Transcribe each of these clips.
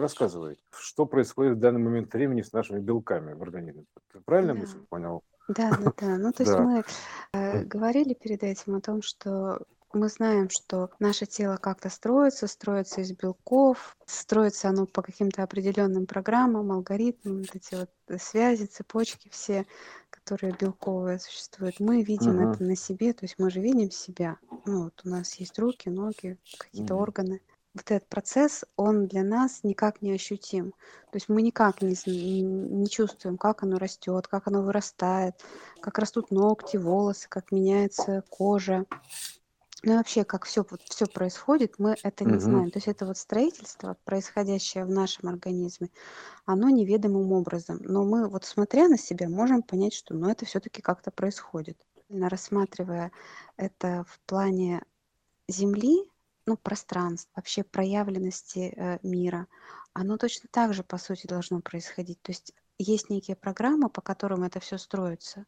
Рассказывай, что происходит в данный момент времени с нашими белками в организме. Ты правильно Да. мысль понял? Да, да, да. Ну, то есть Да. мы э, говорили перед этим о том, что мы знаем, что наше тело как-то строится, строится из белков, строится оно по каким-то определенным программам, алгоритмам, вот эти вот э, связи, цепочки все, которые белковые существуют. Мы видим Мгм. это на себе, то есть мы же видим себя. Ну, вот у нас есть руки, ноги, какие-то Мгм. органы. Вот этот процесс, он для нас никак не ощутим. То есть мы никак не, не чувствуем, как оно растет, как оно вырастает, как растут ногти, волосы, как меняется кожа. Ну и вообще, как все, вот, все происходит, мы это не Мгм. знаем. То есть это вот строительство, происходящее в нашем организме, оно неведомым образом. Но мы вот смотря на себя, можем понять, что ну, это все-таки как-то происходит. Рассматривая это в плане Земли, ну, пространств, вообще проявленности э, мира, оно точно так же, по сути, должно происходить. То есть есть некие программы, по которым это все строится,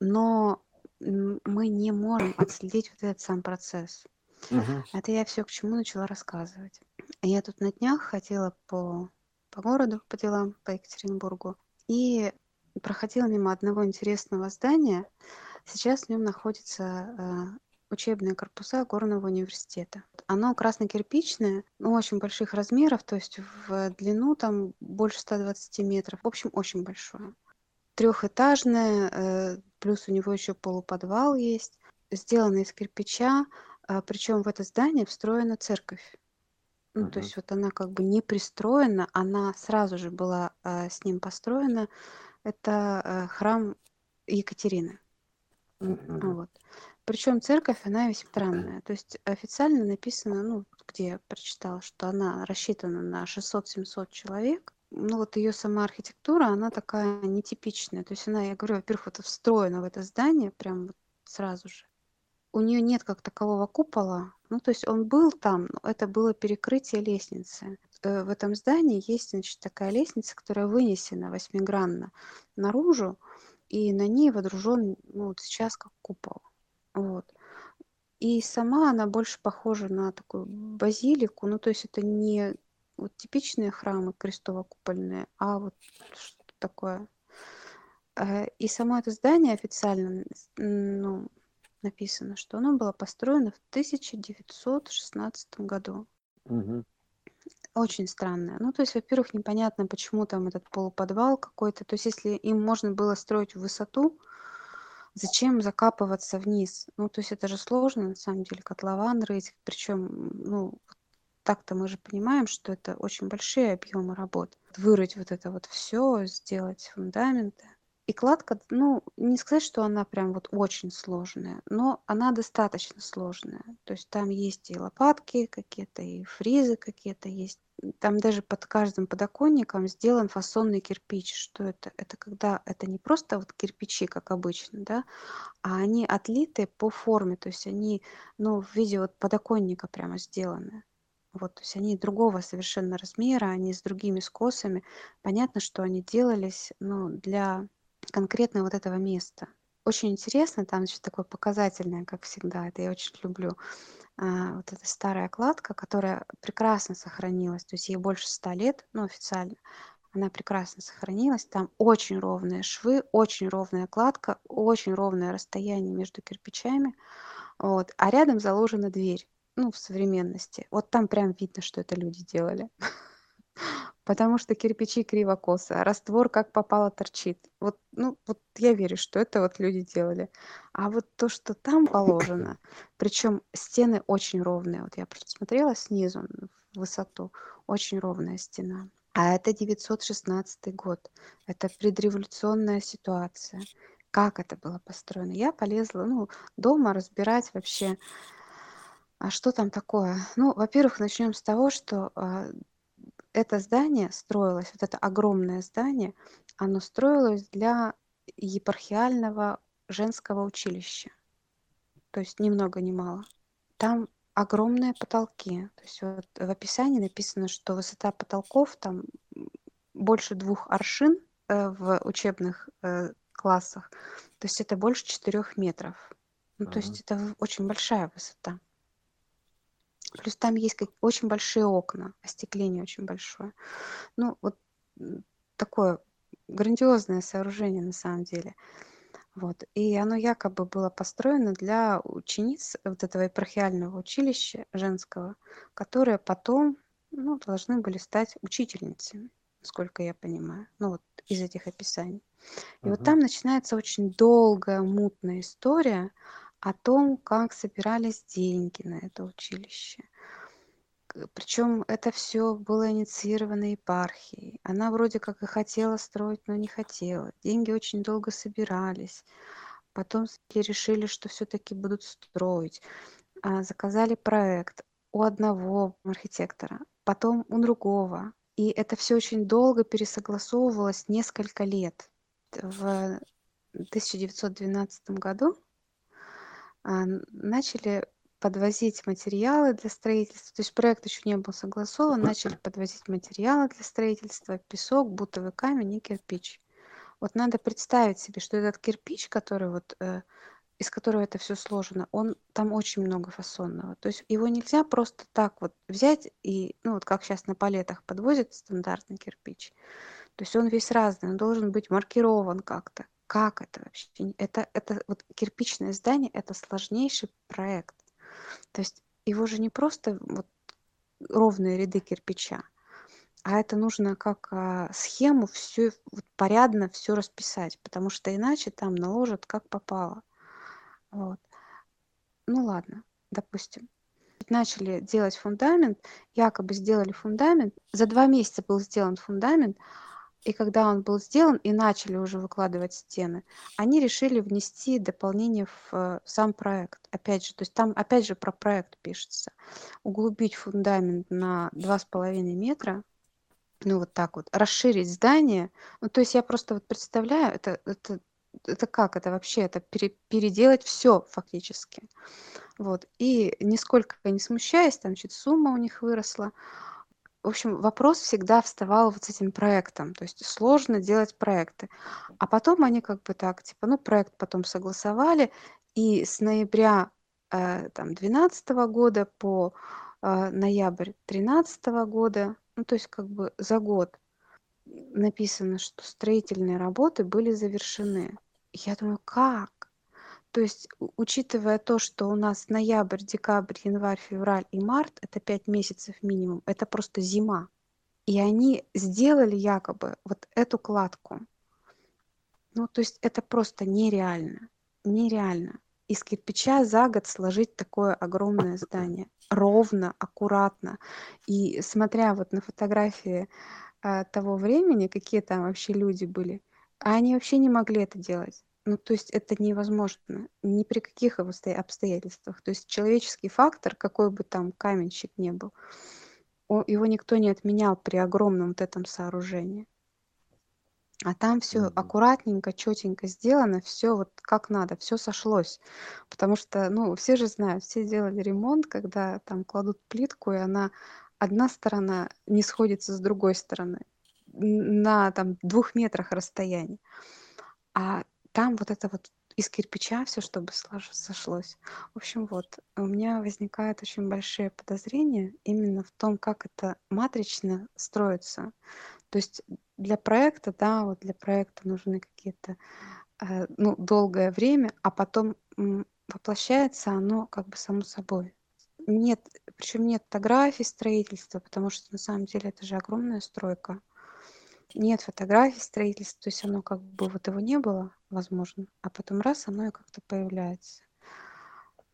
но мы не можем отследить вот этот сам процесс. Мгм. Это я все к чему начала рассказывать. Я тут на днях ходила по, по городу, по делам, по Екатеринбургу, и проходила мимо одного интересного здания. Сейчас в нем находятся э, учебные корпуса горного университета. Оно красно-кирпичное, ну, очень больших размеров, то есть в длину там больше 120 метров. В общем, очень большое. Трехэтажное, э, плюс у него еще полуподвал есть. Сделано из кирпича, а, причем в это здание встроена церковь. Ну, то Мгм. есть вот она как бы не пристроена, она сразу же была а, с ним построена. Это а, храм Екатерины. Мгм. Вот. Причем церковь, она весьма странная. То есть официально написано, ну, где я прочитала, что она рассчитана на 600-700 человек. Ну, вот ее сама архитектура, она такая нетипичная. То есть она, я говорю, во-первых, вот встроена в это здание прям вот сразу же. У нее нет как такового купола. Ну, то есть он был там, но это было перекрытие лестницы. Э, В этом здании есть, значит, такая лестница, которая вынесена восьмигранно наружу, и на ней водружен, ну, вот сейчас как купол. Вот. И сама она больше похожа на такую базилику. Ну, то есть это не вот типичные храмы крестово-купольные, а вот что-то такое. Э, И само это здание официально ну, написано, что оно было построено в 1916 году. Мгм. Очень странное. Ну, то есть, во-первых, непонятно, почему там этот полуподвал какой-то. То есть, если им можно было строить в высоту, зачем закапываться вниз? Ну, то есть, это же сложно, на самом деле, котлован рыть. Причем, ну, так-то мы же понимаем, что это очень большие объемы работ. Вырыть вот это вот все, сделать фундаменты. И кладка, ну, не сказать, что она прям вот очень сложная, но она достаточно сложная. То есть там есть и лопатки какие-то, и фризы какие-то есть. Там даже под каждым подоконником сделан фасонный кирпич. Что это? Это когда это не просто вот кирпичи, как обычно, да, а они отлиты по форме, то есть они, ну, в виде вот подоконника прямо сделаны. Вот, то есть они другого совершенно размера, они с другими скосами. Понятно, что они делались, ну, для конкретно вот этого места. Очень интересно, там значит, такое показательное, как всегда, это я очень люблю. А, вот эта старая кладка, которая прекрасно сохранилась, то есть ей больше ста лет, ну, официально, она прекрасно сохранилась. Там очень ровные швы, очень ровная кладка, очень ровное расстояние между кирпичами. Вот. А рядом заложена дверь, ну, в современности. Вот там прям видно, что это люди делали. Потому что кирпичи криво-косо, а раствор как попало торчит. Вот, ну, вот я верю, что это вот люди делали. А вот то, что там положено, причем стены очень ровные. Вот я посмотрела снизу в высоту, очень ровная стена. А это 916 год. Это предреволюционная ситуация. Как это было построено? Я полезла, ну, дома разбирать вообще, а что там такое. Ну, во-первых, начнем с того, что а, это здание строилось, вот это огромное здание, оно строилось для епархиального женского училища. То есть ни много ни мало. Там огромные потолки. То есть вот в описании написано, что высота потолков там больше двух аршин э, в учебных э, классах. То есть это больше четырех метров. Ну, то Мгм. есть это очень большая высота. Плюс там есть как очень большие окна, остекление очень большое. Ну, вот такое грандиозное сооружение на самом деле. Вот. И оно якобы было построено для учениц вот этого епархиального училища женского, которые потом ну, должны были стать учительницами, насколько я понимаю, ну вот из этих описаний. И вот там начинается очень долгая, мутная история о том, как собирались деньги на это училище. Причем это все было инициировано епархией. Она вроде как и хотела строить, но не хотела. Деньги очень долго собирались. Потом решили, что все-таки будут строить. А, заказали проект у одного архитектора, потом у другого. И это все очень долго пересогласовывалось несколько лет. В 1912 году начали подвозить материалы для строительства. То есть проект еще не был согласован, начали подвозить материалы для строительства, песок, бутовый камень и кирпич. Вот надо представить себе, что этот кирпич, который вот э, из которого это все сложено, он там очень много фасонного. То есть его нельзя просто так вот взять и, ну вот как сейчас на палетах подвозят стандартный кирпич. То есть он весь разный, он должен быть маркирован как-то. Как это вообще? Это, это вот кирпичное здание, это сложнейший проект. То есть его же не просто вот ровные ряды кирпича, а это нужно как а, схему все вот, порядно все расписать, потому что иначе там наложат как попало. Вот. Ну ладно, допустим. Начали делать фундамент, якобы сделали фундамент. За два месяца был сделан фундамент, и когда он был сделан и начали уже выкладывать стены, они решили внести дополнение в э, сам проект. Опять же, то есть там опять же про проект пишется. Углубить фундамент на два с половиной метра, ну вот так вот, расширить здание. Ну то есть я просто вот представляю, это, это, это как это вообще, это пере, переделать все фактически. Вот. И нисколько не смущаясь, там чуть сумма у них выросла, в общем, вопрос всегда вставал вот с этим проектом. То есть сложно делать проекты. А потом они как бы так, типа, ну, проект потом согласовали, и с ноября э, там, 12 года по э, ноябрь 13 года, ну, то есть как бы за год написано, что строительные работы были завершены. Я думаю, как? То есть, учитывая то, что у нас ноябрь, декабрь, январь, февраль и март, это пять месяцев минимум, это просто зима. И они сделали якобы вот эту кладку. Ну, то есть это просто нереально. Нереально. Из кирпича за год сложить такое огромное здание. Ровно, аккуратно. И смотря вот на фотографии э, того времени, какие там вообще люди были, они вообще не могли это делать. Ну, то есть это невозможно ни при каких обстоятельствах. То есть человеческий фактор, какой бы там каменщик не был, его никто не отменял при огромном вот этом сооружении. А там все аккуратненько, четенько сделано, все вот как надо, все сошлось. Потому что, ну, все же знают, все делали ремонт, когда там кладут плитку, и она одна сторона не сходится с другой стороны на там двух метрах расстояния. А там вот это вот из кирпича все, чтобы сошлось. В общем, вот, у меня возникают очень большие подозрения именно в том, как это матрично строится. То есть для проекта, да, вот для проекта нужны какие-то, э, ну, долгое время, а потом воплощается оно как бы само собой. Нет, причем нет фотографий строительства, потому что на самом деле это же огромная стройка нет фотографий строительства, то есть оно как бы вот его не было, возможно, а потом раз оно и как-то появляется.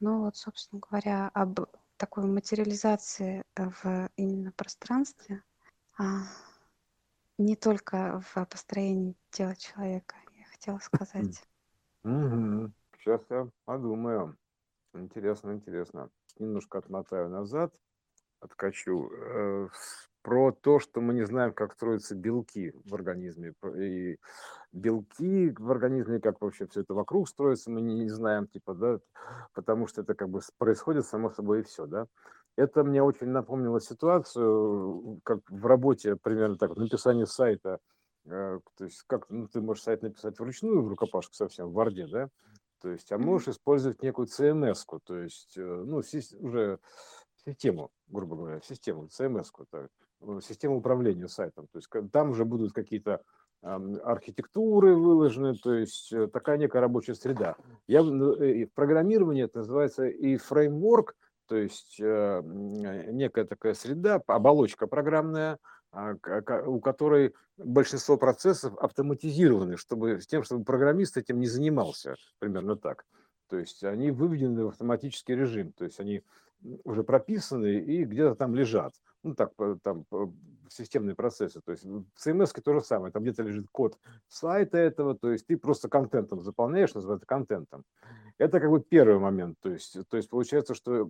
Ну вот, собственно говоря, об такой материализации в именно пространстве, а, не только в построении тела человека, я хотела сказать. Сейчас я подумаю. Интересно, интересно. Немножко отмотаю назад, откачу. Про то, что мы не знаем, как строятся белки в организме. И белки в организме, как вообще все это вокруг строится, мы не знаем, типа, да, потому что это как бы происходит само собой и все, да. Это мне очень напомнило ситуацию, как в работе, примерно так, в написании сайта, э, то есть как ну, ты можешь сайт написать вручную, в рукопашку совсем, в Варде, да, то есть, а можешь использовать некую CMS-ку, то есть, э, ну, уже систему, грубо говоря, систему, CMS, систему управления сайтом. То есть там уже будут какие-то архитектуры выложены, то есть э, такая некая рабочая среда. Я, в программировании это называется и фреймворк, то есть э, некая такая среда, оболочка программная, а, у которой большинство процессов автоматизированы, чтобы, с тем, чтобы программист этим не занимался, примерно так. То есть они выведены в автоматический режим, то есть они уже прописаны и где-то там лежат. Ну, так, там, системные процессы. То есть в CMS то же самое. Там где-то лежит код сайта этого, то есть ты просто контентом заполняешь, называется контентом. Это как бы первый момент. То есть, то есть получается, что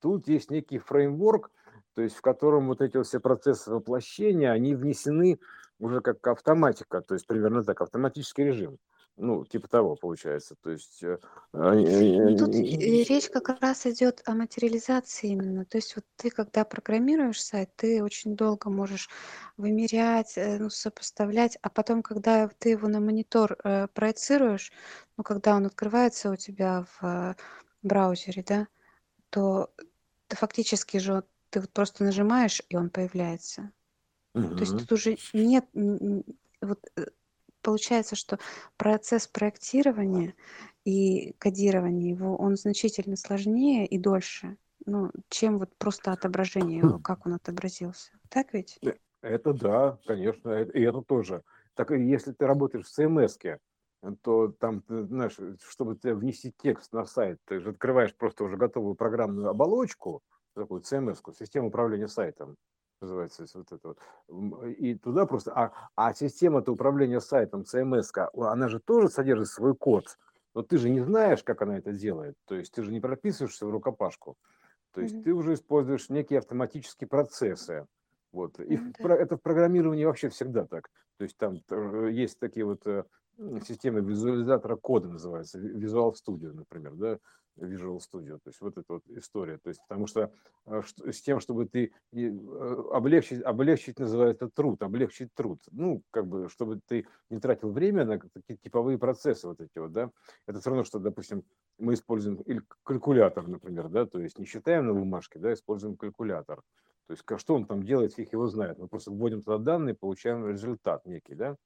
тут есть некий фреймворк, то есть в котором вот эти все процессы воплощения, они внесены уже как автоматика, то есть примерно так, автоматический режим. Ну, типа того, получается. То есть... Э, ну, тут речь как раз идет о материализации именно. То есть вот ты, когда программируешь сайт, ты очень долго можешь вымерять, э, ну, сопоставлять, а потом, когда ты его на монитор э, проецируешь, ну, когда он открывается у тебя в э, браузере, да, то ты фактически же ты вот просто нажимаешь, и он появляется. То есть тут уже нет вот получается, что процесс проектирования и кодирования его, он значительно сложнее и дольше, ну, чем вот просто отображение его, как он отобразился. Так ведь? Э, это да, конечно, и это тоже. Так если ты работаешь в CMS, то там, знаешь, чтобы внести текст на сайт, ты же открываешь просто уже готовую программную оболочку, такую CMS, систему управления сайтом, называется вот это вот. И туда просто... А, а система-то управления сайтом, CMS, она же тоже содержит свой код. Но ты же не знаешь, как она это делает. То есть ты же не прописываешься в рукопашку. То есть mm-hmm. ты уже используешь некие автоматические процессы. Вот. И mm-hmm. это в программировании вообще всегда так. То есть там есть такие вот э, системы визуализатора кода называется, Visual Studio, например, да, Visual Studio, то есть вот эта вот история, то есть потому что э, с тем, чтобы ты э, облегчить, облегчить называется труд, облегчить труд, ну, как бы, чтобы ты не тратил время на такие типовые процессы вот эти вот, да, это все равно, что, допустим, мы используем или калькулятор, например, да, то есть не считаем на бумажке, да, используем калькулятор, то есть что он там делает, фиг его знает, мы просто вводим туда данные, получаем результат некий, да,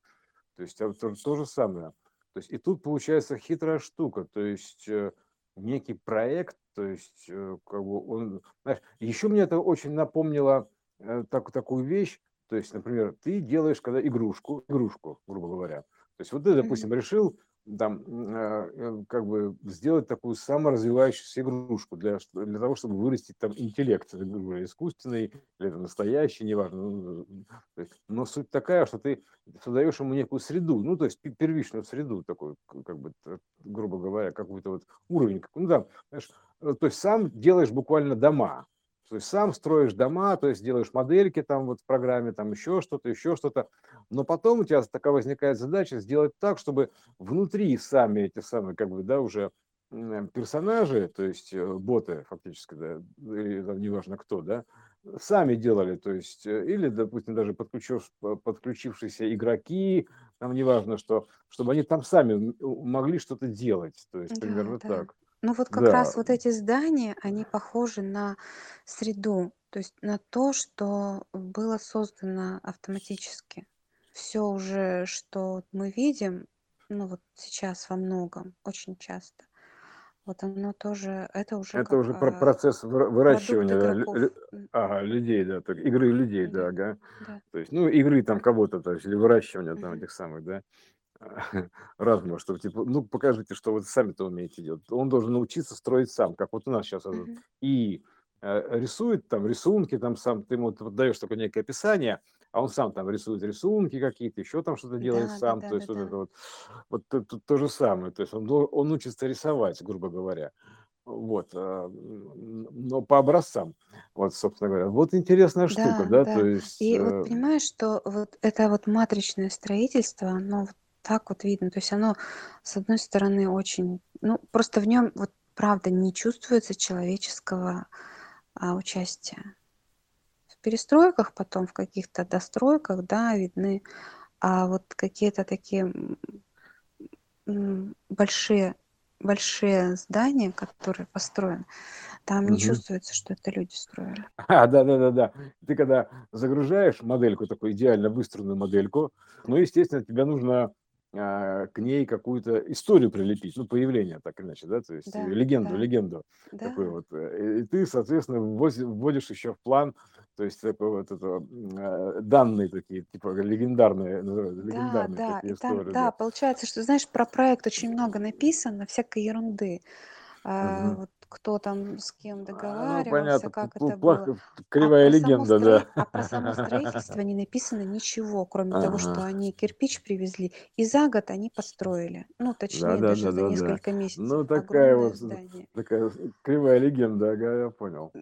то есть это то, то же самое. То есть и тут получается хитрая штука, то есть э, некий проект, то есть э, как бы он, знаешь, еще мне это очень напомнило э, так, такую вещь, то есть, например, ты делаешь когда игрушку, игрушку, грубо говоря, то есть вот ты, допустим, решил там, а, э, как бы сделать такую саморазвивающуюся игрушку для, для того, чтобы вырастить там интеллект, искусственный или настоящий, неважно. Ну, но суть такая, что ты создаешь ему некую среду, ну, то есть первичную среду такую, как бы, грубо говоря, какой-то вот уровень, ну, да, знаешь, э, то есть сам делаешь буквально дома, то есть сам строишь дома, то есть делаешь модельки там вот в программе, там еще что-то, еще что-то. Но потом у тебя такая возникает задача сделать так, чтобы внутри сами эти самые, как бы, да, уже персонажи, то есть э, боты фактически, да, или там, неважно кто, да, сами делали, то есть, э, или, допустим, даже подключив, подключившиеся игроки, там неважно что, чтобы они там сами могли что-то делать, то есть примерно да. так. Ну вот как раз вот эти здания, они похожи на среду, то есть на то, что было создано автоматически. Все уже, что мы видим, ну вот сейчас во многом, очень часто, вот оно тоже, это уже Это уже про- а, процесс выращивания да, лю- ага, людей, да, так, игры людей, да, ага. да. То есть, ну, игры там кого-то, то есть, или выращивания там этих самых, да. разного, что типа, ну, покажите, что вы сами-то умеете делать. Он должен научиться строить сам, как вот у нас сейчас. Uh-huh. И э, рисует там рисунки, там сам, ты ему даешь такое некое описание, а он сам там рисует рисунки какие-то, еще там что-то делает да, сам. Да, то есть да, вот да. это вот, вот то, то, то же самое. То есть он, он учится рисовать, грубо говоря. Вот, э, но по образцам, вот, собственно говоря. Вот интересная штука, да, да, да. то есть... И вот э, понимаешь, что вот это вот матричное строительство, оно вот так вот видно. То есть оно, с одной стороны, очень... Ну, просто в нем вот правда не чувствуется человеческого а, участия. В перестройках потом, в каких-то достройках, да, видны, а вот какие-то такие большие большие здания, которые построены, Там не Мгм. чувствуется, что это люди строили. А, да-да-да-да. Ты когда загружаешь модельку, такую идеально выстроенную модельку, ну, естественно, тебе нужно к ней какую-то историю прилепить, ну, появление, так или иначе, да, то есть Да, легенду, да, легенду да. такую вот. э, И ты, соответственно, вводишь еще в план, то есть такой вот это, э, данные такие, типа легендарные, Да, легендарные да, такие там, истории, да, да. получается, что, знаешь, про проект очень много написано, всякой ерунды. А, Мгм. вот кто там с кем А, ну, договаривался, понятно, как это было. плохо, А кривая про само легенда, да. а про само строительство не написано ничего, кроме того, что Ага. они кирпич привезли, и за год они построили. Ну, Да, точнее, да, даже да, за да, да. несколько месяцев. Ну, такая вот, здание. такая кривая легенда, ага, я понял.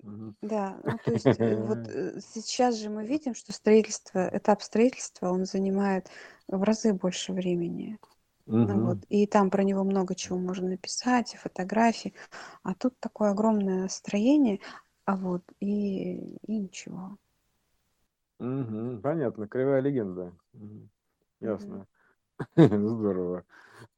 Да, ну то есть э, вот э, сейчас же мы видим, что строительство, этап строительства, он занимает в разы больше времени. Ну вот, и там про него много чего можно написать, и фотографии. А тут такое огромное строение, а вот, и, и ничего. Мгм. Понятно, кривая легенда. Мгм. Ясно. Здорово.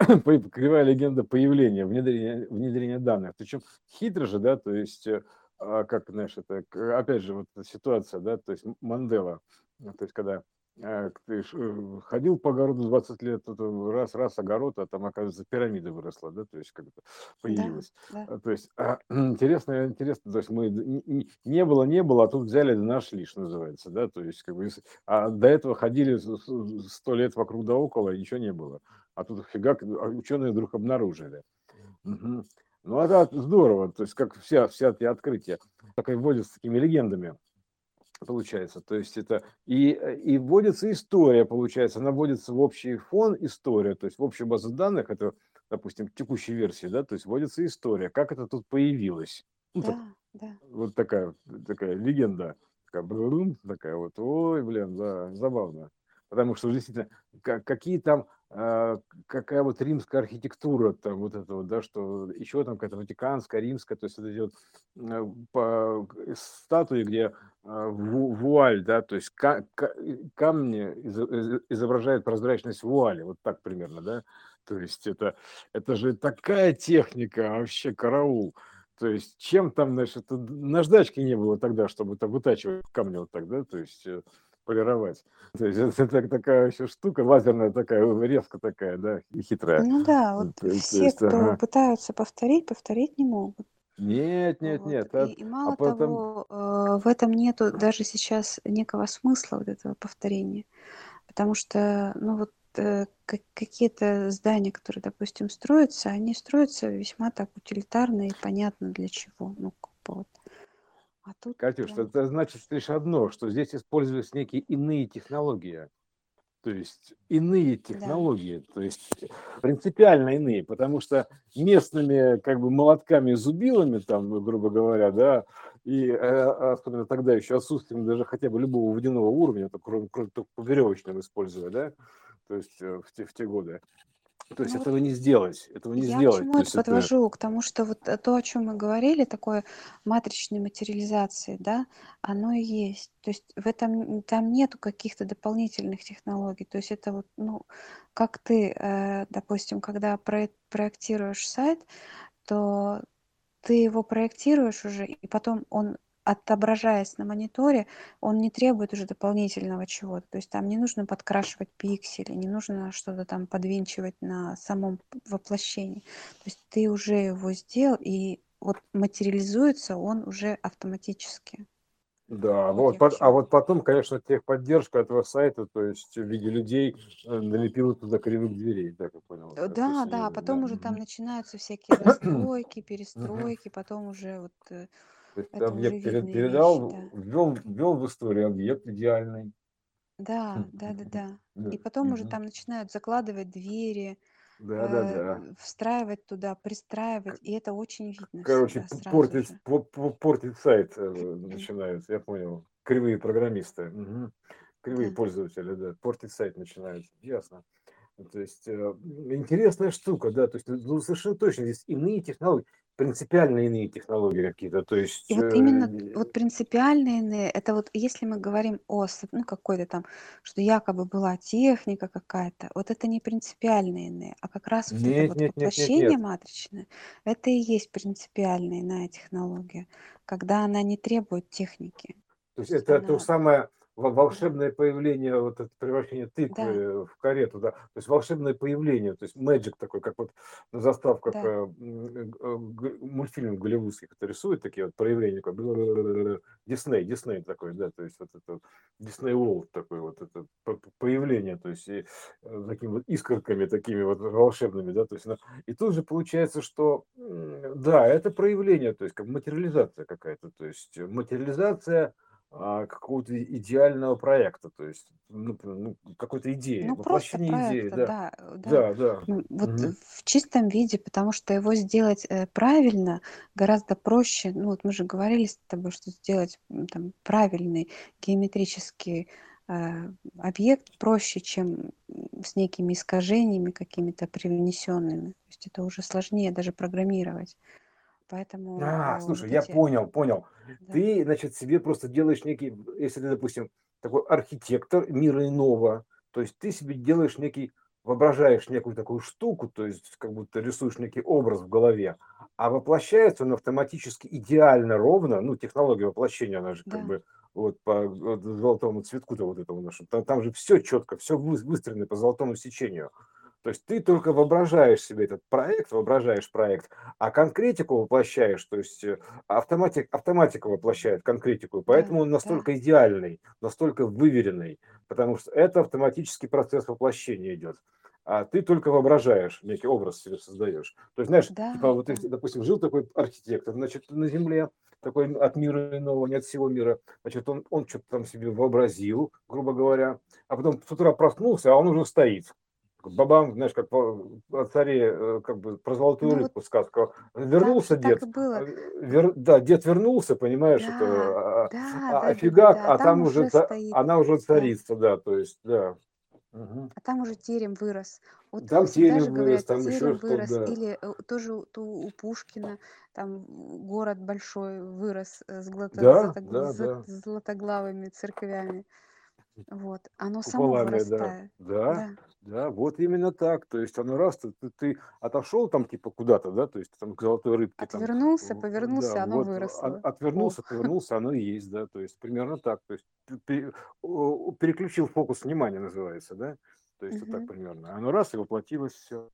По- Кривая легенда появления, внедрения, внедрения данных. Причем хитро же, да, то есть, э, а, как, знаешь, это, опять же, вот эта ситуация, да, то есть Мандела, то есть, когда ходил по огороду 20 лет, э, раз, раз огород, а там, оказывается, пирамида выросла, да, то есть, как то Да, появилась. да. А, То есть, а, интересно, интересно, то есть, мы не было, не было, а тут взяли, да нашли, что называется, да, то есть, как бы, а до этого ходили сто лет вокруг да около, и ничего не было. А тут фигак, а ученые вдруг обнаружили. Мгм. Ну, а да, здорово, то есть как вся, вся эти открытия, так и вводятся такими легендами, получается. То есть это и, и вводится история, получается, она вводится в общий фон история, то есть в общую базу данных, это, допустим, текущей версии, да, то есть вводится история, как это тут появилось. Ну, так, Да, да. вот такая, такая легенда, такая, брум, такая вот, ой, блин, да, забавно. Потому что действительно, ка- какие там, какая вот римская архитектура, там вот это вот, да, что еще там какая-то ватиканская, римская, то есть это идет э, по статуи, где а, ву- вуаль, да, то есть ка- ка- камни изо- изо- изображают прозрачность вуали, вот так примерно, да, то есть это, это же такая техника, вообще караул. То есть чем там, значит, наждачки не было тогда, чтобы так вытачивать камни вот так, да, то есть э, полировать. То есть это так- такая еще штука, лазерная такая, резко такая, да, и хитрая. Ну да, вот То, то все, есть, кто ага. пытаются повторить, повторить не могут. Нет, нет, Вот. нет. И, А, и а мало потом... того, э, в этом нету даже сейчас некого смысла вот этого повторения. Потому что, ну вот э, как- какие-то здания, которые, допустим, строятся, они строятся весьма так утилитарно и понятно для чего. Ну, вот. А тут Катюш, прям... это значит лишь одно, что здесь использовались некие иные технологии. То есть иные Да, технологии, то есть принципиально иные, потому что местными как бы молотками, зубилами, там, ну, грубо говоря, да, и э, особенно тогда еще отсутствием даже хотя бы любого водяного уровня, то, кроме, кроме только по веревочным используя, да, то есть э, в те, в те годы. То есть ну этого не сделать, этого не Я сделать. чему То это подвожу? К тому, что вот э, то, о чем мы говорили, такое матричной материализации, да, оно и есть. То есть в этом там нету каких-то дополнительных технологий. То есть это вот, ну, как ты, э, допустим, когда проек- проектируешь сайт, то ты его проектируешь уже, и потом он, отображаясь на мониторе, он не требует уже дополнительного чего-то. То есть там не нужно подкрашивать пиксели, не нужно что-то там подвинчивать на самом воплощении. То есть ты уже его сделал, и вот материализуется он уже автоматически. Да, Вот пот- а вот потом, конечно, техподдержка этого сайта, то есть в виде людей э, налепила туда кривых дверей, так я понял. Э, да, Да, да, потом да. уже там начинаются всякие застройки, Мгм. перестройки, потом уже вот э, То есть это объект перед- видные вещи, передал, да. ввел, ввел в историю объект идеальный. Да, да, да, да. Да, И потом уже мгм. там начинают закладывать двери, Да, да, э, да. встраивать туда, пристраивать, и это очень видно Короче, всегда п- сразу портить, же. по- по- портить сайт э, начинают, я понял. Кривые программисты, мгм. кривые Да. пользователи, да, портить сайт начинают, ясно. То есть э, интересная штука, да, то есть ну, совершенно точно здесь иные технологии. Принципиально иные технологии какие-то, то есть... И вот именно вот э, принципиально иные, это вот если мы говорим о, ну, какой-то там, что якобы была техника какая-то, вот это не принципиально иные, а как раз вот это Нет, вот нет, нет, нет, воплощение нет. матричное, это и есть принципиальная иная технология, когда она не требует техники. То есть То это то она, самое во- да, волшебное появление, вот это превращение да, тыквы в карету, да, то есть волшебное появление, то есть magic такой, как вот на заставках да, э, э, мультфильмов голливудских это рисуют, такие вот проявления, как Дисней, Дисней такой, да, то есть вот это Дисней World такой вот это появление, то есть и, э, такими вот искорками такими вот волшебными, да, то есть, и тут же получается, что да, это проявление, то есть как материализация какая-то, то есть материализация какого-то идеального проекта, то есть ну, ну, какой-то идеи, ну просто воплощение идеи, проекта, да, да, э, да, да, Вот Мгм. в чистом виде, потому что его сделать э, правильно гораздо проще. Ну вот мы же говорили с тобой, что сделать там правильный геометрический э, объект проще, чем с некими искажениями какими-то привнесенными. То есть это уже сложнее даже программировать. Поэтому А, э, слушай, вот я эти, понял, понял. да, Ты, значит, себе просто делаешь некий, если ты, допустим, такой архитектор мира иного, то есть ты себе делаешь некий, воображаешь некую такую штуку, то есть как будто рисуешь некий образ в голове, а воплощается он автоматически идеально ровно, ну, технология воплощения, она же как да, бы вот по вот золотому цветку-то вот этому нашему, там, там же все четко, все выстроено по золотому сечению. То есть ты только воображаешь себе этот проект, воображаешь проект, а конкретику воплощаешь, то есть э, автоматик, автоматика воплощает конкретику, и да, поэтому он да, настолько идеальный, настолько выверенный, потому что это автоматический процесс воплощения идет. А ты только воображаешь, некий образ себе создаешь. То есть, знаешь, да, типа вот, да, если, допустим, жил такой архитектор, значит, на Земле, такой от мира иного, не от всего мира, значит, он, он что-то там себе вообразил, грубо говоря, а потом с утра проснулся, а он уже стоит бабам, знаешь, как о царе, э, как бы про золотую ну вот рыбку сказка. там Вернулся так дед, и было. э, вер- да, дед вернулся, понимаешь, это, Да, а, да, а, а да, да, да, да, а а там там уже, ца- она уже да, царица, да, то есть, да. Мгм. а там уже терем вырос. Вот Там терем же вырос, говорят, там еще терем что, вырос, да. или э, тоже ту- у Пушкина там город большой вырос с, глото- Да, злато- да, да. златоглавыми церквями. Вот, оно само Куполами, да. вырастает. Да, Да, да, вот именно так. То есть оно раз, ты, ты, ты отошел там типа куда-то, да, то есть там к золотой рыбке там, отвернулся, в- да, повернулся, оно вот а- выросло. О, отвернулся, повернулся, оно и есть, да, то есть примерно так. То есть ты пере- о, переключил фокус внимания, называется, да, то есть вот так мгм. примерно. Оно раз и воплотилось все.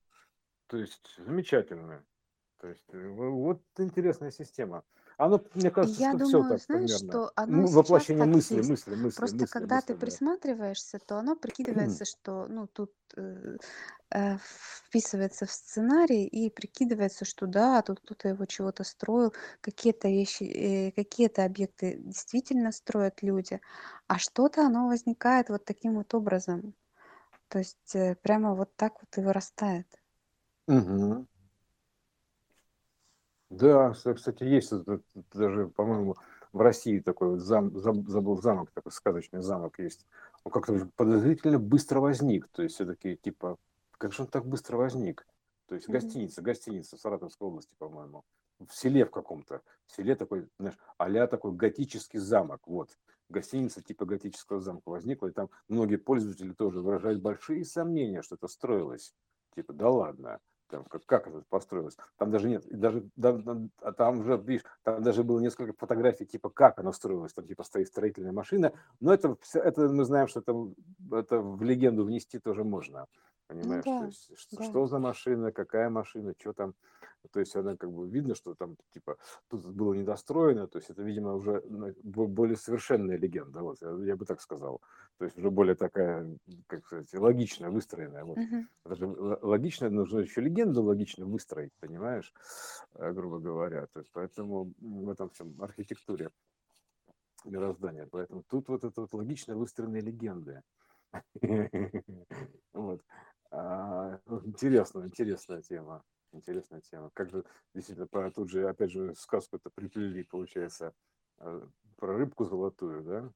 То есть замечательно. То есть э, во- вот интересная система. Оно, мне кажется, я что все думаю, так знаешь, примерно. что оно Воплощение мысли, есть. мысли, мысли, Просто мысли, когда ты мысли, да. присматриваешься, то оно прикидывается, что ну тут э, э, вписывается в сценарий и прикидывается, что да, тут кто-то его чего-то строил, какие-то вещи, э, какие-то объекты действительно строят люди, а что-то оно возникает вот таким вот образом. То есть э, прямо вот так вот и вырастает. Мгм. Да, кста- кстати, есть даже, по-моему, в России такой вот зам, зам- забыл замок, такой сказочный замок есть. Он как-то подозрительно быстро возник. То есть все-таки типа, как же он так быстро возник? То есть гостиница, гостиница в Саратовской области, по-моему, в селе в каком-то. В селе такой, знаешь, а такой готический замок. Вот. Гостиница типа готического замка возникла, и там многие пользователи тоже выражают большие сомнения, что это строилось. Типа, да ладно там, как, как это построилось. Там даже нет, даже да, да, а там уже, видишь, там даже было несколько фотографий, типа, как оно строилось, там, типа, стоит строительная машина, но это, это мы знаем, что это, это в легенду внести тоже можно, Ну понимаешь, то да, есть, что, да. что за машина, какая машина, что там, то есть, она как бы видно, что там, типа, тут было недостроено, то есть, это, видимо, уже ну, бо- более совершенная легенда, вот, я, я бы так сказал, то есть, уже более такая, как сказать, логичная, выстроенная, вот. Мгм. Это же л- логично, нужно еще легенду логично выстроить, понимаешь, э, грубо говоря. То есть поэтому в этом всем архитектуре мироздания. Поэтому тут вот это вот логично выстроенные легенды. Вот. А, ну, Интересная, интересная тема. Интересная тема. Как же действительно про тут же, опять же, сказку это приплели, получается, э, про рыбку золотую, да?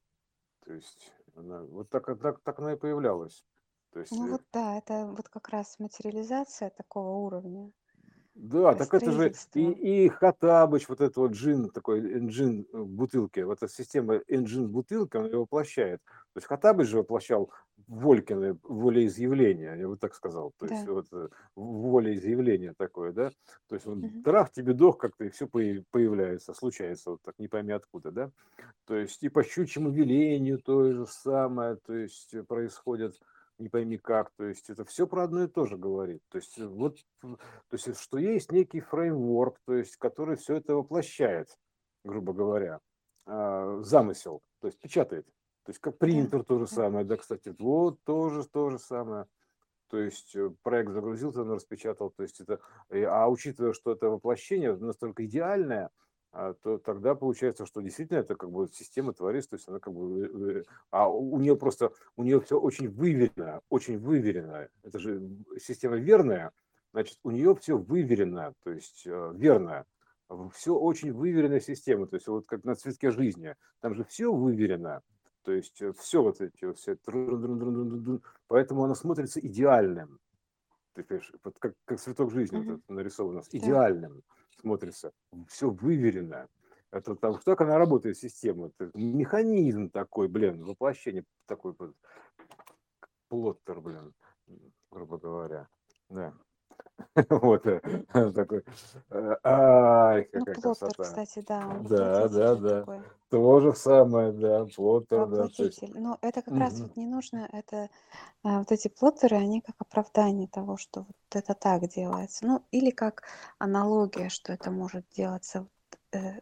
То есть она, вот так, так, так она и появлялась. То есть Ну э, вот да, это вот как раз материализация такого уровня. Да, есть так это же и, и Хаттабыч, вот этот вот джин, такой энджин в бутылке, вот эта система энджин в бутылке, он его воплощает. То есть Хаттабыч же воплощал Волькины волеизъявление, я бы так сказал. То есть Да. вот э, волеизъявление такое, да. То есть он Мгм. трах, тебе дох как-то, и все появляется, случается вот так, не пойми откуда, да. То есть и по щучьему велению то же самое, то есть э, происходит не пойми как, то есть это все про одно и то же говорит. То есть э, вот, то есть что есть некий фреймворк, то есть который все это воплощает, грубо говоря, а, замысел, то есть печатает. То есть как принтер то же самое, да, кстати, вот тоже то же самое. То есть э, проект загрузился, он распечатал, то есть это, э, а учитывая, что это воплощение настолько идеальное, то тогда получается, что действительно это как бы система творится, то есть она как бы, э, э, а у нее просто, у нее все очень выверено, очень выверено. Это же система верная, значит, у нее все выверено, то есть э, верно. Все очень выверенная система, то есть вот как на цветке жизни, там же все выверено, то есть все вот эти вот все, поэтому она смотрится идеальным. Ты понимаешь, вот как, как цветок жизни вот это нарисовано, Да. идеальным смотрится, все выверено. Это там, как она работает, система, это механизм такой, блин, воплощение такой вот, плоттер, блин, грубо говоря, да. Вот э, такой, э, ай, Ну, какая плоттер, красота. кстати, да, Да, да, да. То же самое, да, плоттер. Воплотитель. Но это как раз вот не нужно, это а, вот эти плоттеры, они как оправдание того, что вот это так делается. Ну, или как аналогия, что это может делаться э,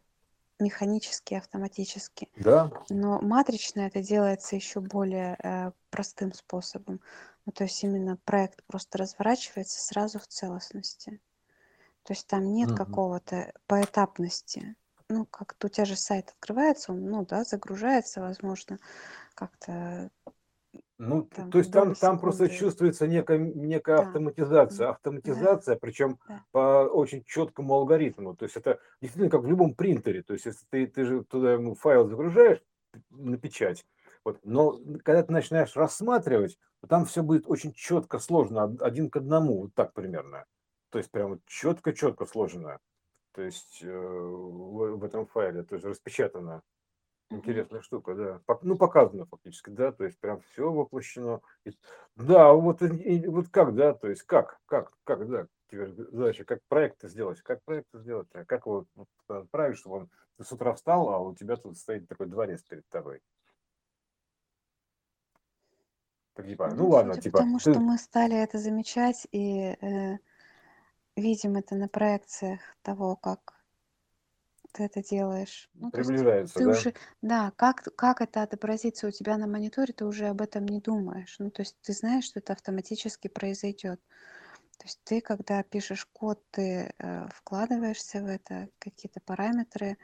механически, автоматически. Да, Но матрично это делается еще более э, простым способом. Ну, то есть именно проект просто разворачивается сразу в целостности. То есть там нет Мгм. какого-то поэтапности. Ну, как-то у тебя же сайт открывается, он, ну да, загружается, возможно, как-то Ну, там то есть там, там просто чувствуется некая, некая Да, автоматизация. Автоматизация, причем да. по очень четкому алгоритму. То есть это действительно как в любом принтере. То есть если ты, ты же туда ему файл загружаешь на печать, вот, но когда ты начинаешь рассматривать, то там все будет очень четко сложно, од- один к одному, вот так примерно. То есть прям четко-четко сложено. То есть э, в, в этом файле, то есть распечатано. Интересная штука, да. Ну, показано фактически, да, то есть прям все воплощено. И- Да, вот, и- вот как, да, то есть как, как, как, да, тебе задача, как проект сделать, как проект сделать, а как его отправить, чтобы он, ты с утра встал, а у тебя тут стоит такой дворец перед тобой. Типа, ну Ну, ладно, судя по типа, тому, что ты мы стали это замечать и э, видим это на проекциях того, как ты это делаешь. Ну, то есть приближается, ты да? уже, да, как, как это отобразится у тебя на мониторе, ты уже об этом не думаешь. Ну, то есть ты знаешь, что это автоматически произойдет. То есть ты, когда пишешь код, ты э, вкладываешься в это, какие-то параметры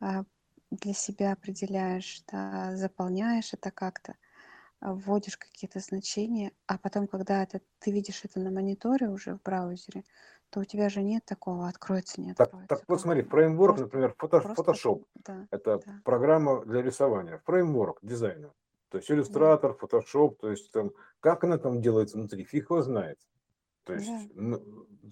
э, для себя определяешь, да, заполняешь это как-то, а, вводишь какие-то значения, а потом, когда это, ты видишь это на мониторе уже в браузере, то у тебя же нет такого, откроется, не Так, откроется. так вот Как смотри, фреймворк, просто, например, фото- просто, Photoshop. да, Это да, программа для рисования, фреймворк дизайна. То есть иллюстратор, Photoshop, то есть там, как она там делается внутри, фиг его знает. То есть да.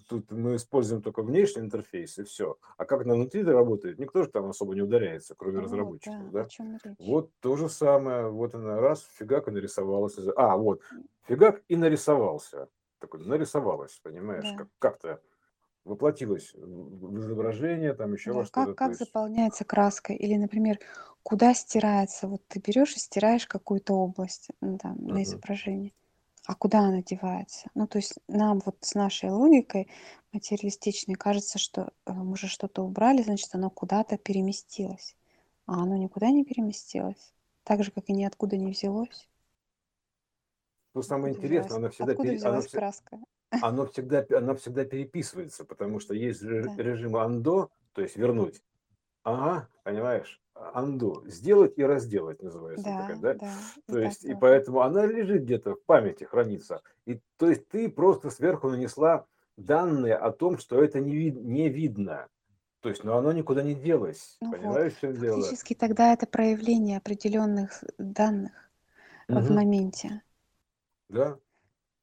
тут мы используем только внешний интерфейс и все. А как она внутри работает, никто же там особо не ударяется, кроме Вот, разработчиков, да, да? Вот то же самое, вот она раз, фигак и нарисовалась. А, вот, фигак и нарисовался. Такой, нарисовалась, понимаешь, Да, как, как-то воплотилось в изображение, там еще да, что-то. как, как есть, заполняется краска, или, например, куда стирается, вот ты берешь и стираешь какую-то область ну, там, на мгм. изображении, а куда она девается? Ну, то есть нам вот с нашей логикой материалистичной кажется, что э, мы же что-то убрали, значит, оно куда-то переместилось, а оно никуда не переместилось, так же, как и ниоткуда не взялось. что самое Откуда интересное, взялась, она всегда, откуда пере- она, взялась вся- краска? оно всегда, она всегда переписывается, потому что есть Да, режим undo, то есть вернуть. Ага, понимаешь, undo, сделать и разделать называется такая, да, да? да, и То так есть, и тоже. поэтому она лежит где-то в памяти, хранится. И то есть ты просто сверху нанесла данные о том, что это не, вид- не видно. То есть, но оно никуда не делось. Ну вот, Понимаешь, в чем дело? фактически тогда это проявление определенных данных в Мгм. моменте. Да.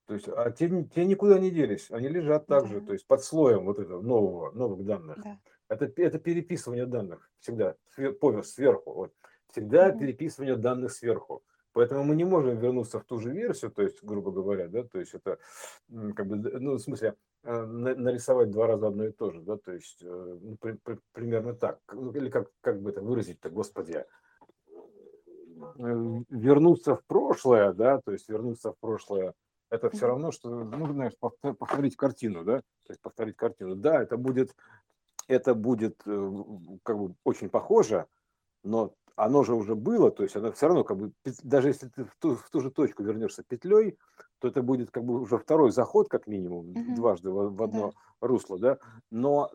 То есть, а те, те никуда не делись, они лежат также, да. то есть под слоем вот этого нового, новых данных. Да. Это, это переписывание данных всегда, поверх, сверху. Вот. Всегда переписывание данных сверху. Поэтому мы не можем вернуться в ту же версию, то есть, грубо говоря, да, то есть это как бы, ну, в смысле, э, нарисовать два раза одно и то же, да, то есть э, ну, при, при, примерно так, ну, или как, как бы это выразить-то, господи, э, вернуться в прошлое, да, то есть вернуться в прошлое, это все равно, что, ну, знаешь, повторить картину, да, то есть повторить картину. Да, это будет, это будет как бы очень похоже, но оно же уже было, то есть оно все равно как бы, даже если ты в ту, в ту же точку вернешься петлей, то это будет как бы уже второй заход, как минимум, угу. дважды в, в одно да. русло, да, но,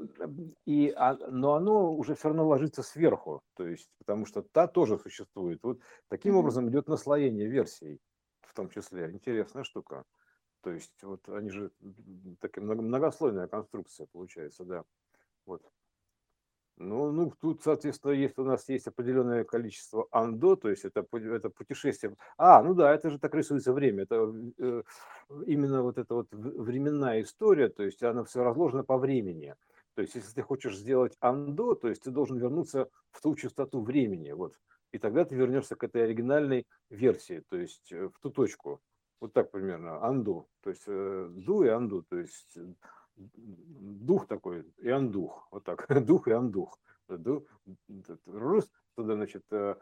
и, а, но оно уже все равно ложится сверху, то есть, потому что та тоже существует. Вот таким угу. образом идет наслоение версий, в том числе. Интересная штука. То есть, вот они же такая многослойная конструкция получается, да. Вот. Ну, ну, тут, соответственно, есть у нас есть определенное количество андо, то есть это, это путешествие. А, ну да, это же так рисуется время. Это э, именно вот эта вот временная история, то есть она все разложена по времени. То есть если ты хочешь сделать андо, то есть ты должен вернуться в ту частоту времени, вот. И тогда ты вернешься к этой оригинальной версии, то есть э, в ту точку. Вот так примерно, анду. То есть э, ду и анду, то есть дух такой и андух. Вот так. Дух и андух. Рус, туда, значит, э,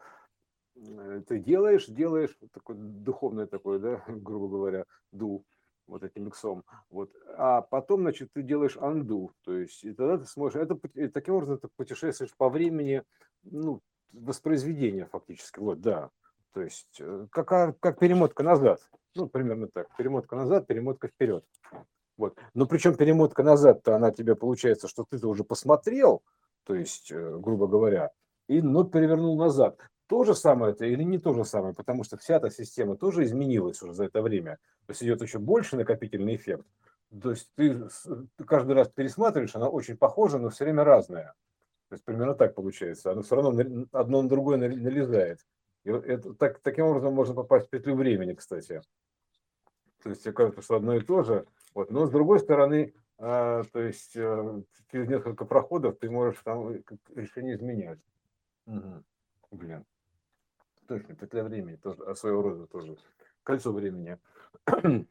ты делаешь, делаешь, такой духовное такое, да, грубо говоря, ду, вот этим иксом. Вот. А потом, значит, ты делаешь анду, то есть, и тогда ты сможешь, это, таким образом ты путешествуешь по времени, ну, воспроизведения фактически, вот, да. То есть, э, как, как перемотка назад, ну, примерно так, перемотка назад, перемотка вперед. Вот. Но причем перемотка назад-то она тебе получается, что ты-то уже посмотрел, то есть, э, грубо говоря, и но перевернул назад. То же самое это или не то же самое, потому что вся эта система тоже изменилась уже за это время. То есть идет еще больше накопительный эффект. То есть ты каждый раз пересматриваешь, она очень похожа, но все время разная. То есть примерно так получается. Оно все равно одно на другое налезает. И это, так, таким образом можно попасть в петлю времени, кстати. То есть кажется, что одно и то же, вот. Но с другой стороны, а, то есть а, через несколько проходов ты можешь там решение изменять. Угу. Блин. Точно, петля времени тоже, а своего рода тоже. Кольцо времени.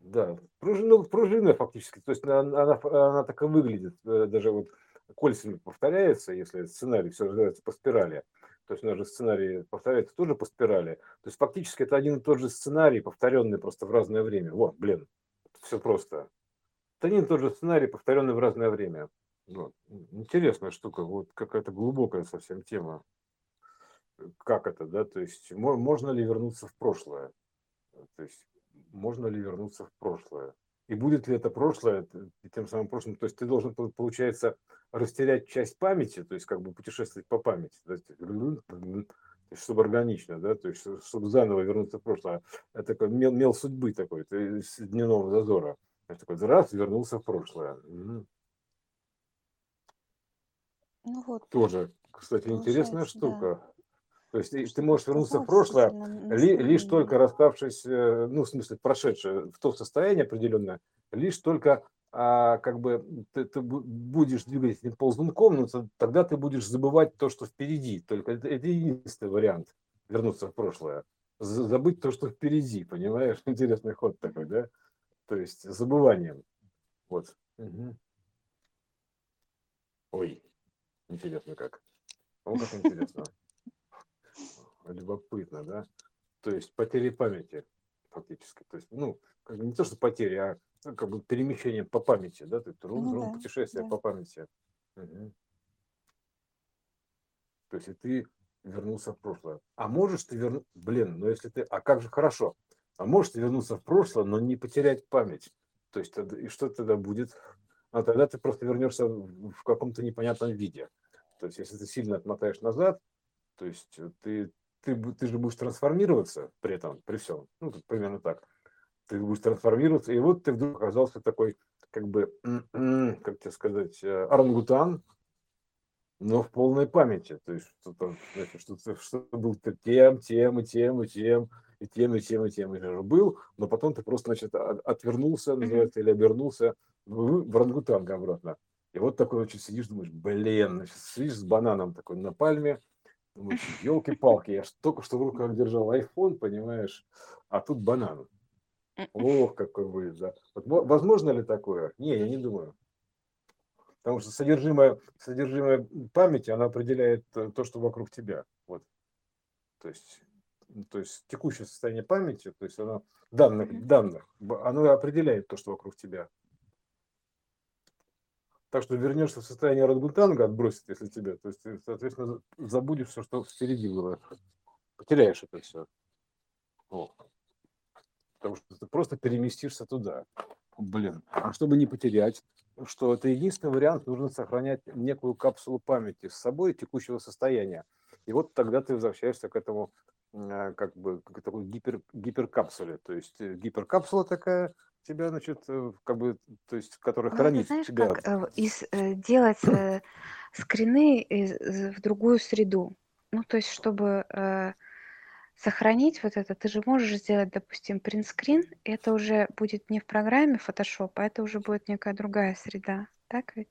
да, пружина, ну, пружина фактически, то есть она, она, она так и выглядит, э, даже вот кольцами повторяется, если сценарий все развивается по спирали то есть у нас же сценарий повторяется тоже по спирали. То есть фактически это один и тот же сценарий, повторенный просто в разное время. Вот, блин, все просто. Это один и тот же сценарий, повторенный в разное время. Вот. Интересная штука, вот какая-то глубокая совсем тема. Как это, да, то есть можно ли вернуться в прошлое? То есть можно ли вернуться в прошлое? И будет ли это прошлое тем самым прошлым? То есть ты должен, получается, растерять часть памяти, то есть как бы путешествовать по памяти, есть, чтобы органично, да, то есть чтобы заново вернуться в прошлое. Это такой мел, мел судьбы такой, из дневного зазора. Я такой раз вернулся в прошлое. Ну вот. Тоже, кстати, интересная штука. Да. То есть ты можешь вернуться в прошлое, ли, лишь только расставшись, э, ну, в смысле, прошедшее в то состояние определенное, лишь только а, как бы ты, ты будешь двигать этим ползунком, но тогда ты будешь забывать то, что впереди. Только это, это единственный вариант вернуться в прошлое. Забыть то, что впереди, понимаешь? Интересный ход такой, да? То есть забыванием. Вот. Угу. Ой, интересно как. О, как интересно любопытно, да? То есть потери памяти фактически. То есть, ну, как бы не то, что потери, а ну, как бы перемещение по памяти, да? То есть ну, да, путешествие да. по памяти. Угу. То есть и ты вернулся в прошлое. А можешь ты вернуться... Блин, ну если ты... А как же хорошо? А можешь ты вернуться в прошлое, но не потерять память? То есть и что тогда будет? А тогда ты просто вернешься в каком-то непонятном виде. То есть если ты сильно отмотаешь назад, то есть ты ты, ты же будешь трансформироваться при этом, при всем. Ну, тут примерно так. Ты будешь трансформироваться, и вот ты вдруг оказался такой, как бы, как тебе сказать, э, орангутан, но в полной памяти. То есть что-то, что, что был тем, тем и тем и тем. и тем, и тем, и тем, и же был, но потом ты просто, значит, отвернулся, называется, или обернулся в, рангутанга обратно. И вот такой, значит, сидишь, думаешь, блин, значит, сидишь с бананом такой на пальме, елки-палки, я только что в руках держал iPhone, понимаешь, а тут банан. Ох, какой будет, да. Вот, возможно ли такое? Не, я не думаю. Потому что содержимое, содержимое памяти, она определяет э, то, что вокруг тебя. Вот. То есть, то есть текущее состояние памяти, то есть оно данных, данных, оно определяет то, что вокруг тебя. Так что вернешься в состояние рангутанга, отбросит, если тебя, то есть ты, соответственно, забудешь все, что впереди было. Потеряешь это все. О. Потому что ты просто переместишься туда. Блин, а чтобы не потерять, что это единственный вариант, нужно сохранять некую капсулу памяти с собой текущего состояния. И вот тогда ты возвращаешься к этому э, как бы к такой гипер, гиперкапсуле. То есть э, гиперкапсула такая тебя, значит, э, как бы, то есть, которая ну, хранит знаешь, тебя. как из, делать скрины из, в другую среду. Ну, то есть, чтобы сохранить вот это, ты же можешь сделать, допустим, принтскрин, и это уже будет не в программе Photoshop, а это уже будет некая другая среда, так ведь?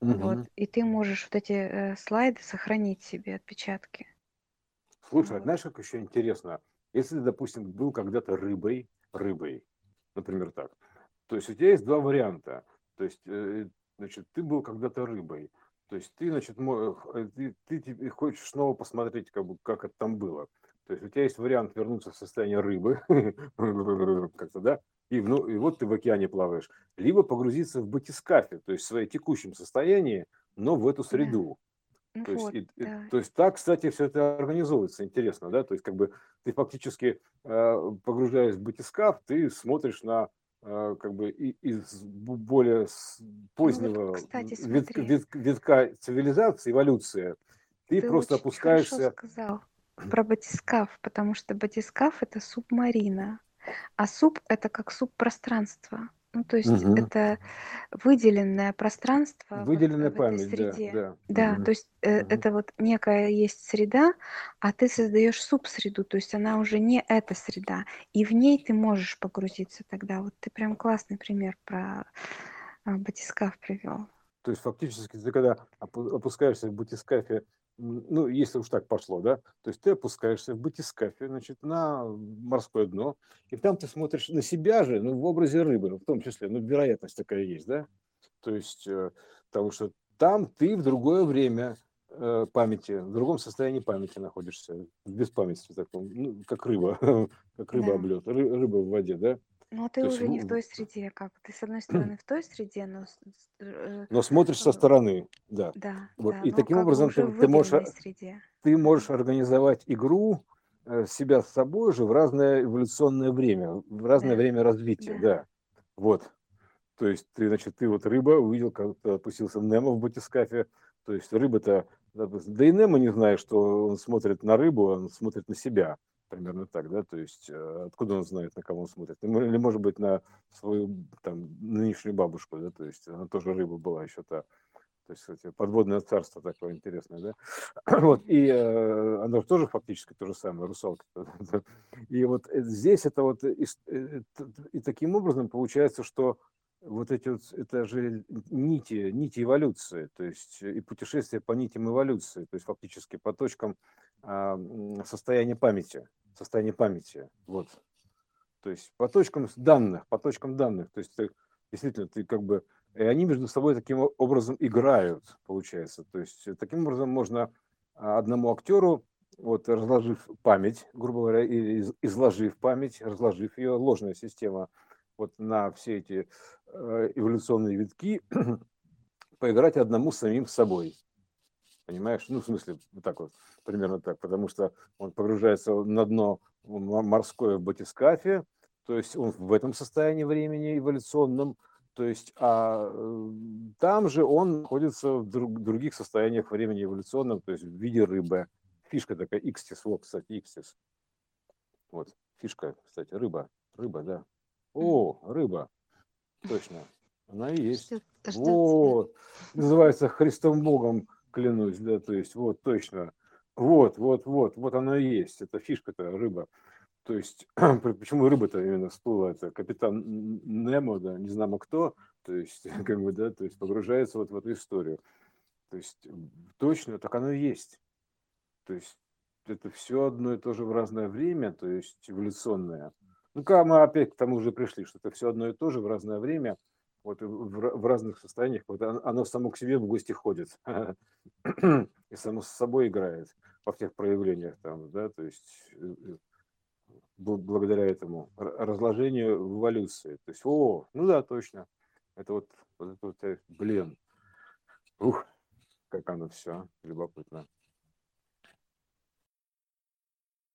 Угу. Вот, и ты можешь вот эти э, слайды сохранить себе, отпечатки. Слушай, вот. знаешь, как еще интересно? Если, допустим, был когда-то рыбой, рыбой, например, так, то есть у тебя есть два варианта. То есть, э, значит, ты был когда-то рыбой, то есть ты, значит, э, ты, ты, ты хочешь снова посмотреть, как, бы, как это там было. То есть у тебя есть вариант вернуться в состояние рыбы, как-то, да, и, ну, и вот ты в океане плаваешь. Либо погрузиться в батискафе, то есть в своем текущем состоянии, но в эту среду. Да. То, вот, есть, и, да. то есть так, кстати, все это организовывается, интересно, да, то есть как бы ты фактически э, погружаясь в батискаф, ты смотришь на э, как бы из более позднего ну, вот, кстати, вит, вит, витка цивилизации, эволюции, ты, ты просто опускаешься. Сказал про батискаф, потому что батискаф это субмарина, а суб это как субпространство. Ну, то есть угу. это выделенное пространство Выделенная вот в память, этой среде. Да, да. да угу. то есть э, угу. это вот некая есть среда, а ты создаешь субсреду, то есть она уже не эта среда, и в ней ты можешь погрузиться тогда. Вот ты прям классный пример про э, батискаф привел. То есть фактически ты когда опускаешься в батискафе ну, если уж так пошло, да, то есть ты опускаешься в батискафе, значит, на морское дно, и там ты смотришь на себя же, ну, в образе рыбы, в том числе, ну, вероятность такая есть, да, то есть, э, потому что там ты в другое время э, памяти, в другом состоянии памяти находишься, в беспамятстве таком, ну, как рыба, как рыба да. облет, рыба в воде, да, ну, ты То уже не в той среде, как ты с одной стороны в той среде, но э, но смотришь со стороны, да. Да, вот. да. И таким образом ты, ты можешь среде. ты можешь организовать игру э, себя с собой же в разное эволюционное время, в разное да. время развития, да. да. Вот. То есть ты, значит, ты вот рыба увидел, как опустился Немо в батискафе. То есть рыба-то, да и Немо не знает, что он смотрит на рыбу, он смотрит на себя примерно так, да, то есть э, откуда он знает, на кого он смотрит, или может быть на свою там нынешнюю бабушку, да, то есть она тоже рыба была еще та, то есть кстати, подводное царство такое интересное, да, вот, и э, оно тоже фактически то же самое, русалка, и вот э, здесь это вот, и, э, и таким образом получается, что вот эти вот, это же нити, нити эволюции, то есть и путешествие по нитям эволюции, то есть фактически по точкам а, состояния памяти, состояние памяти. Вот. То есть по точкам данных, по точкам данных. То есть ты, действительно, ты как бы... И они между собой таким образом играют, получается. То есть таким образом можно а, одному актеру, вот разложив память, грубо говоря, или изложив память, разложив ее, ложная система, вот на все эти э, эволюционные витки, поиграть одному самим собой. Понимаешь? Ну, в смысле, вот так вот, примерно так, потому что он погружается на дно морское в батискафе, то есть он в этом состоянии времени эволюционном, то есть, а э, там же он находится в друг, других состояниях времени эволюционном, то есть в виде рыбы. Фишка такая, икстис, вот, кстати, икстис. Вот, фишка, кстати, рыба, рыба, да. О, рыба, точно, она и есть. Вот, называется Христом Богом клянусь, да, то есть вот точно, вот, вот, вот, вот оно и есть, это фишка-то рыба. То есть, почему рыба-то именно всплыла? Это капитан Немо, да, не знамо кто, то есть, как бы, да, то есть погружается вот в эту историю. То есть, точно, так оно и есть. То есть, это все одно и то же в разное время, то есть эволюционное. Ну, как мы опять к тому же пришли, что это все одно и то же в разное время, вот в, в разных состояниях, вот оно само к себе в гости ходит и само с собой играет во всех проявлениях там, да, то есть э, э, благодаря этому разложению в эволюции. То есть, о, ну да, точно. Это вот, вот вот, э, блин, ух, как оно все любопытно.